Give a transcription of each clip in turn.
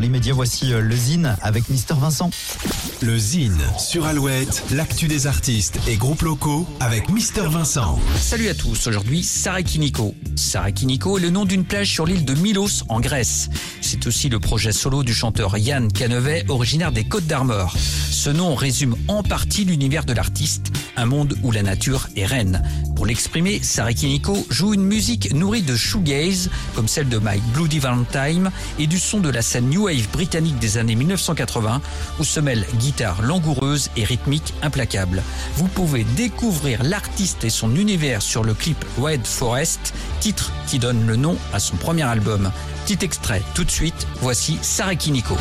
Dans l'immédiat, voici euh, le Zine avec Mister Vincent. Le Zine sur Alouette, l'actu des artistes et groupes locaux avec Mister Vincent. Salut à tous, aujourd'hui Sarakiniko. Sarakiniko est le nom d'une plage sur l'île de Milos en Grèce. C'est aussi le projet solo du chanteur Yann Canevet, originaire des Côtes d'Armor. Ce nom résume en partie l'univers de l'artiste, un monde où la nature est reine. Pour l'exprimer, Sarakiniko joue une musique nourrie de shoegaze, comme celle de Mike Bloody Valentine, et du son de la scène New Wave britannique des années 1980, où se mêlent guitare langoureuse et rythmique implacable. Vous pouvez découvrir l'artiste et son univers sur le clip Red Forest, titre qui donne le nom à son premier album. Petit extrait tout de suite, voici Sarakiniko.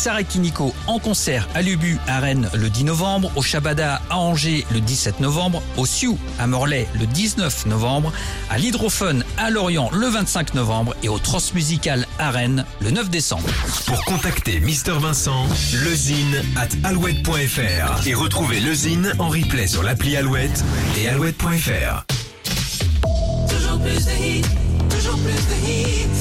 Sarah Kiniko en concert à Lubu à Rennes le 10 novembre, au Shabada à Angers le 17 novembre, au Sioux à Morlaix le 19 novembre, à l'Hydrophone à Lorient le 25 novembre et au Transmusical à Rennes le 9 décembre. Pour contacter Mister Vincent, lezine at alouette.fr et retrouver Lezine en replay sur l'appli Alouette et alouette.fr. Toujours plus de hits, toujours plus de hits.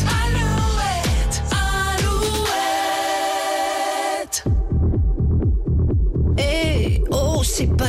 C'est pas